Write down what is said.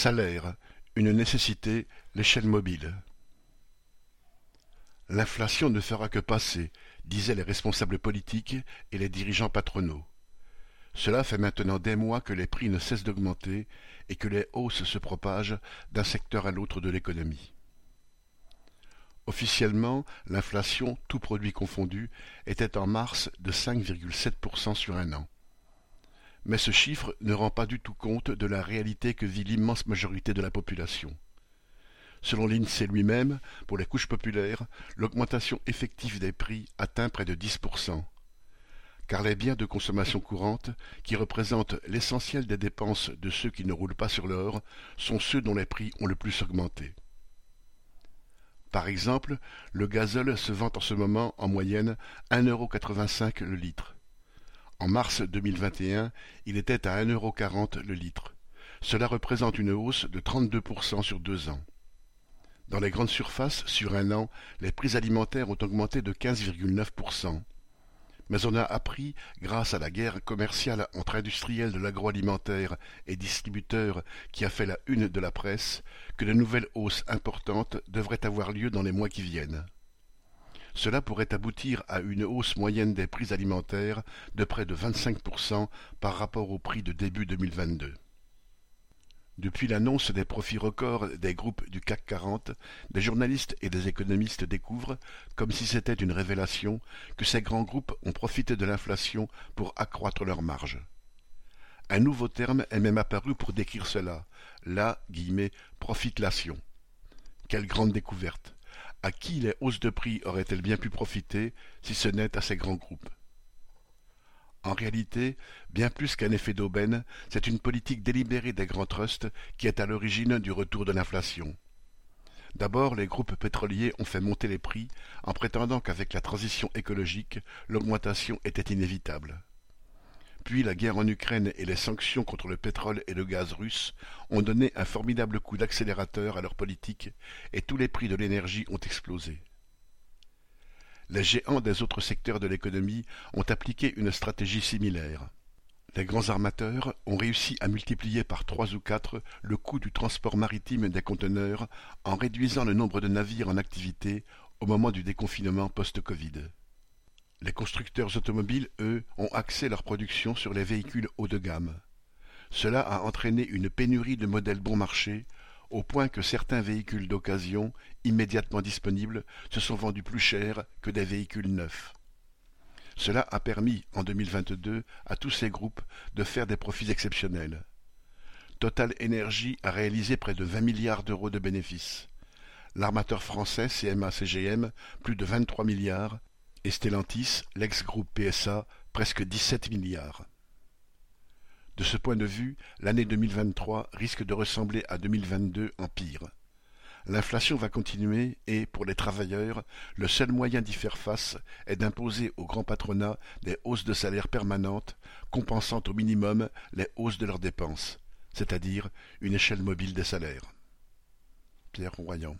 Salaire, une nécessité, l'échelle mobile. L'inflation ne fera que passer, disaient les responsables politiques et les dirigeants patronaux. Cela fait maintenant des mois que les prix ne cessent d'augmenter et que les hausses se propagent d'un secteur à l'autre de l'économie. Officiellement, l'inflation, tout produit confondu, était en mars de 5,7% sur un an. Mais ce chiffre ne rend pas du tout compte de la réalité que vit l'immense majorité de la population. Selon l'INSEE lui-même, pour les couches populaires, l'augmentation effective des prix atteint près de 10%. Car les biens de consommation courante, qui représentent l'essentiel des dépenses de ceux qui ne roulent pas sur l'or, sont ceux dont les prix ont le plus augmenté. Par exemple, le gazole se vend en ce moment en moyenne 1,85€ le litre. En mars 2021, il était à 1,40€ le litre. Cela représente une hausse de 32% sur deux ans. Dans les grandes surfaces, sur un an, les prix alimentaires ont augmenté de 15,9%. Mais on a appris, grâce à la guerre commerciale entre industriels de l'agroalimentaire et distributeurs qui a fait la une de la presse, que de nouvelles hausses importantes devraient avoir lieu dans les mois qui viennent. Cela pourrait aboutir à une hausse moyenne des prix alimentaires de près de 25% par rapport au prix de début 2022. Depuis l'annonce des profits records des groupes du CAC 40, des journalistes et des économistes découvrent, comme si c'était une révélation, que ces grands groupes ont profité de l'inflation pour accroître leurs marges. Un nouveau terme est même apparu pour décrire cela, la guillemets, profitlation. Quelle grande découverte à qui les hausses de prix auraient-elles bien pu profiter, si ce n'est à ces grands groupes? En réalité, bien plus qu'un effet d'aubaine, c'est une politique délibérée des grands trusts qui est à l'origine du retour de l'inflation. D'abord, les groupes pétroliers ont fait monter les prix en prétendant qu'avec la transition écologique, l'augmentation était inévitable. La guerre en Ukraine et les sanctions contre le pétrole et le gaz russe ont donné un formidable coup d'accélérateur à leur politique et tous les prix de l'énergie ont explosé. Les géants des autres secteurs de l'économie ont appliqué une stratégie similaire. Les grands armateurs ont réussi à multiplier par trois ou quatre le coût du transport maritime des conteneurs en réduisant le nombre de navires en activité au moment du déconfinement post-Covid. Les constructeurs automobiles, eux, ont axé leur production sur les véhicules haut de gamme. Cela a entraîné une pénurie de modèles bon marché, au point que certains véhicules d'occasion, immédiatement disponibles, se sont vendus plus cher que des véhicules neufs. Cela a permis, en 2022, à tous ces groupes de faire des profits exceptionnels. Total Energy a réalisé près de 20 milliards d'euros de bénéfices. L'armateur français CMA-CGM, plus de 23 milliards, et Stellantis, l'ex-groupe PSA, presque dix-sept milliards. De ce point de vue, l'année 2023 risque de ressembler à 2022 en pire. L'inflation va continuer et, pour les travailleurs, le seul moyen d'y faire face est d'imposer au grand patronat des hausses de salaire permanentes, compensant au minimum les hausses de leurs dépenses, c'est-à-dire une échelle mobile des salaires. Pierre Royan